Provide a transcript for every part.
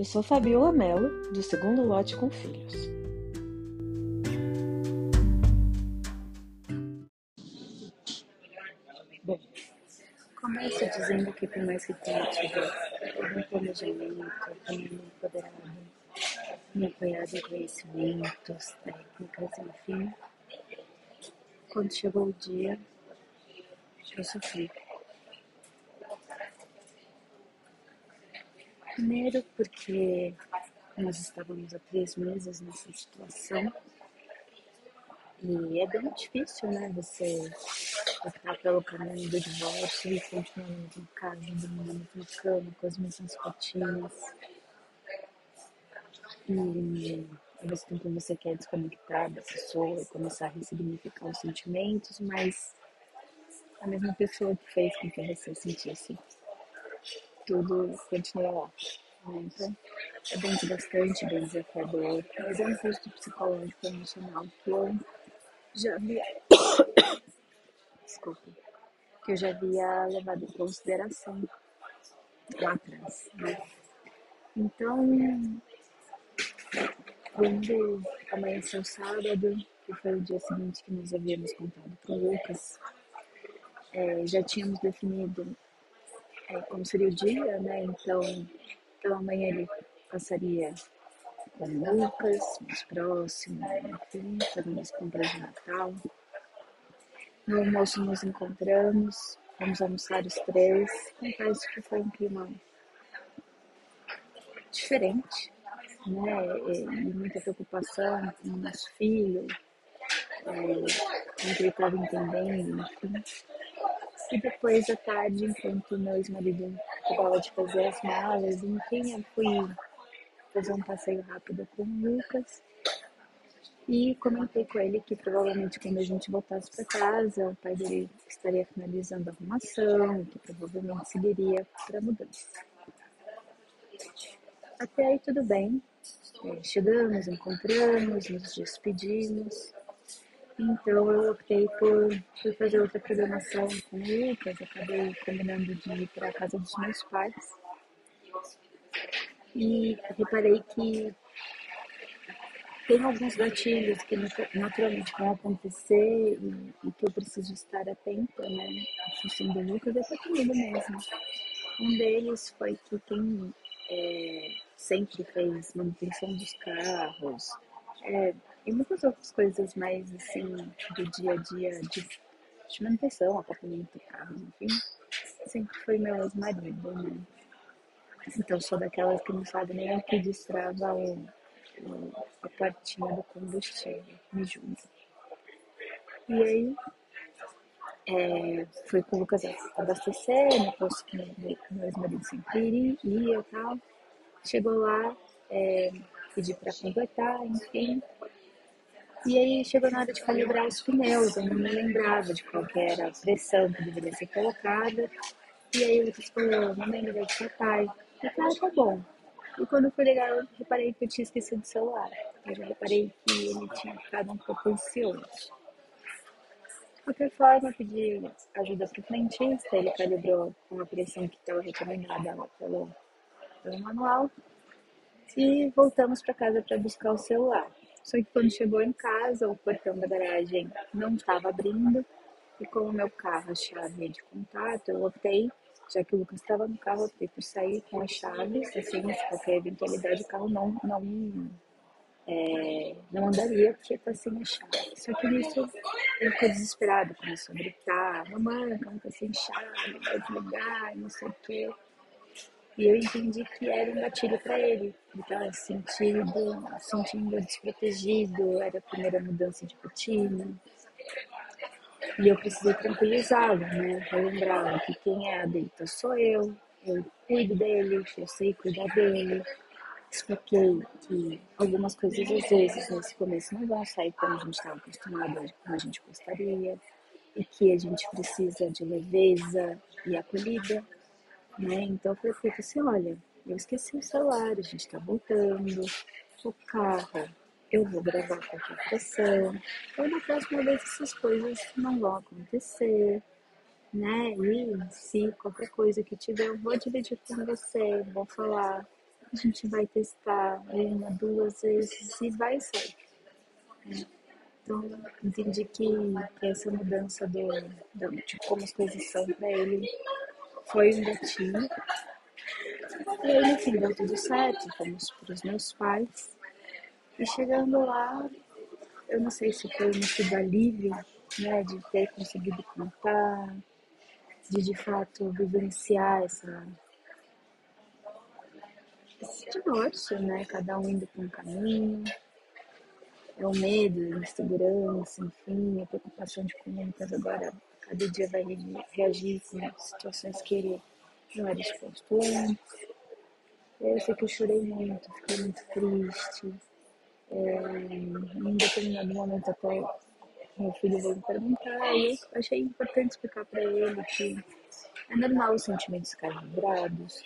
Eu sou Fabiola Mello, do segundo lote com filhos. Bom, começo dizendo que por mais que tenha tido algum planejamento, me empoderado, me apoiado em conhecimentos, técnicas, enfim, quando chegou o dia, eu sofri. Primeiro, porque nós estávamos há três meses nessa situação e é bem difícil, né? Você optar pelo caminho do divórcio e continuar na mesma casa, dormindo na mesma cama, com as mesmas rotinas. E ao mesmo tempo você quer desconectar da pessoa e começar a ressignificar os sentimentos, mas a mesma pessoa que fez com que você sentisse tudo continua lá. Né? Então, é bem desgastante, bem desafiador, mas é um custo psicológico emocional que eu já havia. Desculpa. Que eu já havia levado em consideração lá atrás. Né? Então, quando amanheceu sábado, que foi o dia seguinte que nós havíamos contado para o Lucas, é, já tínhamos definido é, como seria o dia, né? Então, pela manhã ele passaria com Lucas, mais próximo, enfim, fazendo as compras de Natal. No almoço nos encontramos, vamos almoçar os três. Confesso que foi um clima diferente, né? E, muita preocupação com o nosso filho, é, ele estava entendendo, enfim. E depois à tarde, enquanto meu ex-marido acabava de fazer as malas, enfim, eu fui fazer um passeio rápido com o Lucas. E comentei com ele que provavelmente quando a gente voltasse para casa, o pai dele estaria finalizando a arrumação, que provavelmente seguiria para a mudança. Até aí tudo bem. É, chegamos, encontramos, nos despedimos. Então eu optei por, por fazer outra programação com o Lucas, acabei combinando de ir para a casa dos meus pais. E reparei que tem alguns gatilhos que naturalmente vão acontecer e, e que eu preciso estar atenta, né? Assistindo o Lucas e até comigo mesmo. Um deles foi que quem é, sempre fez manutenção dos carros, é, e muitas outras coisas mais assim do dia a dia de, de manutenção, apartamento, carro, enfim, sempre foi meu ex-marido, né? Então sou daquelas que não sabe nem o que destrava o, o, a partinha do combustível, me julga. E aí é, fui com o Lucas abastecer, no posto que meu ex-marido sempre ia e tal. Chegou lá, é, pedi para completar, enfim. E aí chegou na hora de calibrar os pneus, eu não me lembrava de qual era a pressão que deveria ser colocada. E aí o Lucas falou, não lembro de seu pai. Eu falei, ah, tá bom. E quando eu fui eu reparei que eu tinha esquecido o celular. Eu já reparei que ele tinha ficado um pouco ansioso. De qualquer forma, pedi ajuda para o frentista, ele calibrou com a pressão que estava recomendada lá pelo, pelo manual. E voltamos para casa para buscar o celular. Só que quando chegou em casa, o portão da garagem não estava abrindo. E como meu carro, a chave de contato, eu optei, já que o Lucas estava no carro, optei por sair com as chaves, assim, qualquer eventualidade o carro não, não, é, não andaria porque está sem a chave. Só que nisso ele ficou desesperado, começou a gritar, mamãe, como tá sem chave, vai desligar, não sei o quê. E eu entendi que era um gatilho para ele. Ele estava sentindo, sentindo desprotegido, era a primeira mudança de rotina. E eu precisei tranquilizá-lo, né? Relembrar que quem é adulta sou eu, eu cuido dele, eu sei cuidar dele. Expliquei que algumas coisas às vezes nesse começo não vão sair como a gente estava acostumado, como a gente gostaria, e que a gente precisa de leveza e acolhida né? Então foi feito assim, olha, eu esqueci o celular, a gente tá voltando, o carro, eu vou gravar qualquer pressão. Então na próxima vez essas coisas não vão acontecer, né? E se qualquer coisa que tiver, eu vou dividir com você, vou falar. a gente vai testar uma, duas vezes e vai sair. Então, entendi que, que essa mudança do, do, de como as coisas são para ele foi um gatilho. E aí, no fim, deu tudo certo, fomos para os meus pais. E chegando lá, eu não sei se foi um tipo alívio, né, de ter conseguido contar, de de fato vivenciar essa, esse divórcio, né, cada um indo para um caminho é o medo, a insegurança, enfim, a preocupação de como Lucas agora cada dia vai reagir com situações que ele não era exposto antes. Eu sei que eu chorei muito, fiquei muito triste. É, em determinado momento até meu filho veio me perguntar e eu achei importante explicar para ele que é normal os sentimentos ficarem vibrados,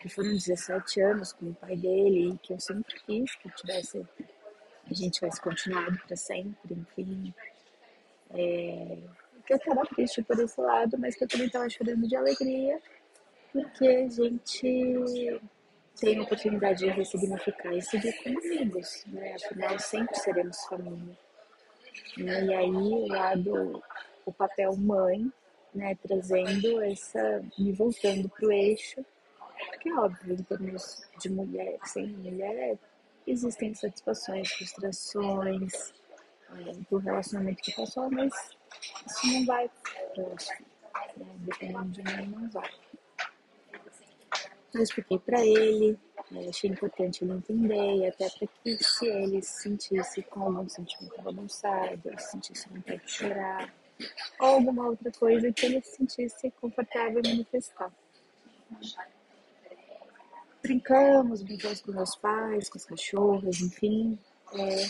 que foram 17 anos com o pai dele e que eu sempre quis que tivesse a gente tivesse continuado para sempre, enfim. É, que eu estava triste por esse lado, mas que eu também estava chorando de alegria, porque a gente tem a oportunidade de ressignificar e seguir como amigos, né? Afinal, sempre seremos família. E aí, o lado, o papel mãe, né? Trazendo essa, me voltando para o eixo, porque é óbvio, em termos de mulher, sem mulher, existem satisfações, frustrações é, do relacionamento que passou, mas isso não vai próximo. Né? Dependendo de mim, não vai. Eu expliquei para ele, achei importante ele entender, e até para que se ele se sentisse com algum sentimento bagunçado, se sentisse vontade de chorar, ou alguma outra coisa que ele se sentisse confortável em manifestar brincamos, brincamos com meus pais, com as cachorras, enfim. É,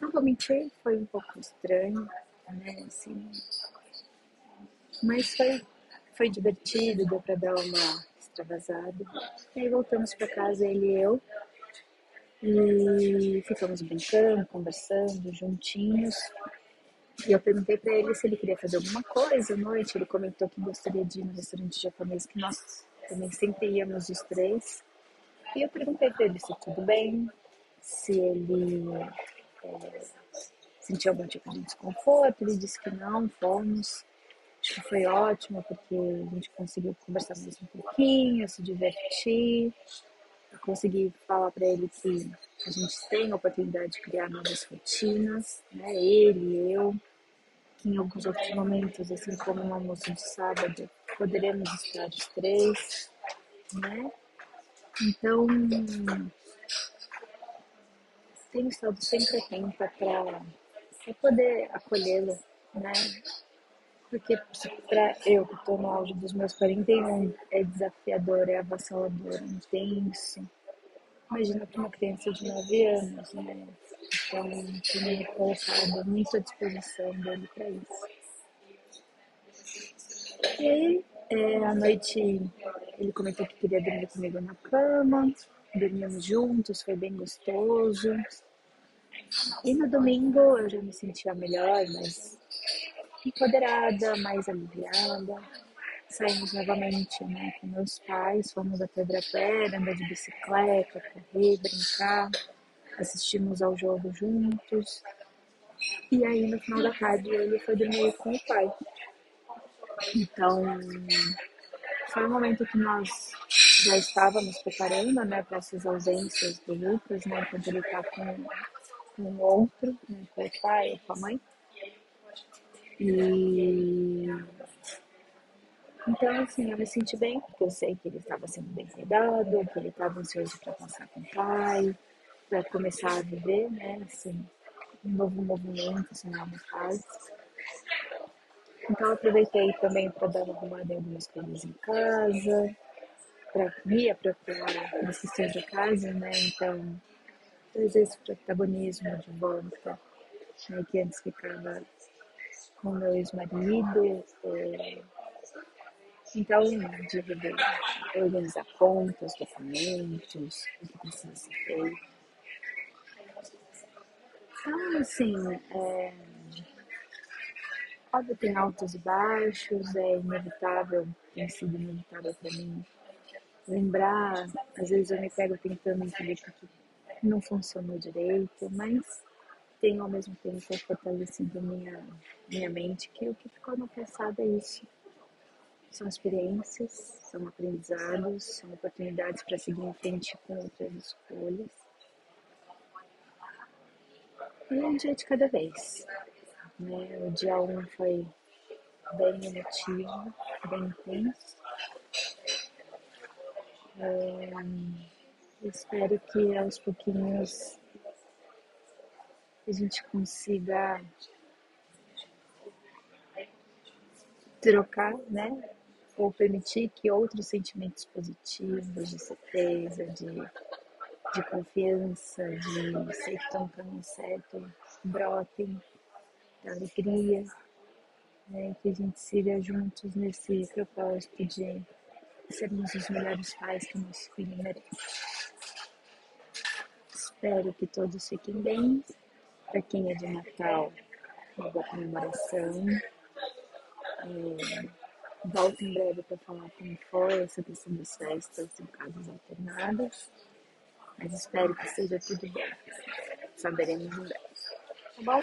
não vou mentir, foi um pouco estranho, né? Assim, mas foi, foi divertido, deu para dar uma extravasada. E aí voltamos para casa, ele e eu, e ficamos brincando, conversando, juntinhos. E eu perguntei para ele se ele queria fazer alguma coisa à noite. Ele comentou que gostaria de ir no restaurante japonês, que nós também sempre íamos os três. E eu perguntei para ele se tudo bem, se ele é, sentiu algum tipo de desconforto. Ele disse que não, fomos. Acho que foi ótimo, porque a gente conseguiu conversar mais um pouquinho, se divertir. Eu consegui falar para ele que a gente tem a oportunidade de criar novas rotinas, né? Ele, eu, que em alguns outros momentos, assim como no almoço de sábado, poderemos estar os três, né? Então, tenho estado sempre atenta para poder acolhê-lo, né? Porque para eu que estou no auge dos meus 41 é desafiador, é avassalador, é intenso. Imagina para uma criança de 9 anos, né? Então, tenho colocado muito à disposição dele para isso. E aí, é, à noite ele comentou que queria dormir comigo na cama, dormimos juntos, foi bem gostoso. E no domingo eu já me sentia melhor, mais empoderada, mais aliviada. Saímos novamente né, com meus pais, fomos até Ibirapuera, andar de bicicleta, correr, brincar, assistimos ao jogo juntos. E aí no final da tarde ele foi dormir com o pai. Então, foi um momento que nós já estávamos preparando, né, para essas ausências do Lucas, né, quando ele está com, com outro, né, com o pai, com a mãe. E então, assim, eu me senti bem, porque eu sei que ele estava sendo bem cuidado, que ele estava ansioso para passar com o pai, para começar a viver, né, assim, um novo movimento, assim, nova fase. Então aproveitei também para dar uma arrumada em algumas coisas em casa, para me apropriar das questões de casa, né? Então, trazer esse protagonismo de volta, né? que antes ficava com meu ex-marido. É... Então, de organizar contas, documentos, o que precisa ser feito. Então, assim, é Óbvio, tem altos e baixos, é inevitável, tem sido inevitável para mim lembrar, às vezes eu me pego tentando entender que não funcionou direito, mas tenho ao mesmo tempo fortalecendo minha, minha mente que o que ficou no passado é isso. São experiências, são aprendizados, são oportunidades para seguir em frente com outras escolhas. E um dia de cada vez. Né? O dia 1 um foi bem emotivo, bem intenso. É, espero que aos pouquinhos a gente consiga trocar, né? Ou permitir que outros sentimentos positivos, de certeza, de, de confiança, de ser que estão no caminho certo, brotem, da alegria, né? que a gente siga juntos nesse propósito de sermos os melhores pais que nosso filho merece. Espero que todos fiquem bem para quem é de Natal, uma boa comemoração. É, volto em breve para falar como foi essa questão das festas em casas alternadas. Mas espero que seja tudo bem. Saberemos em breve. Tá bom?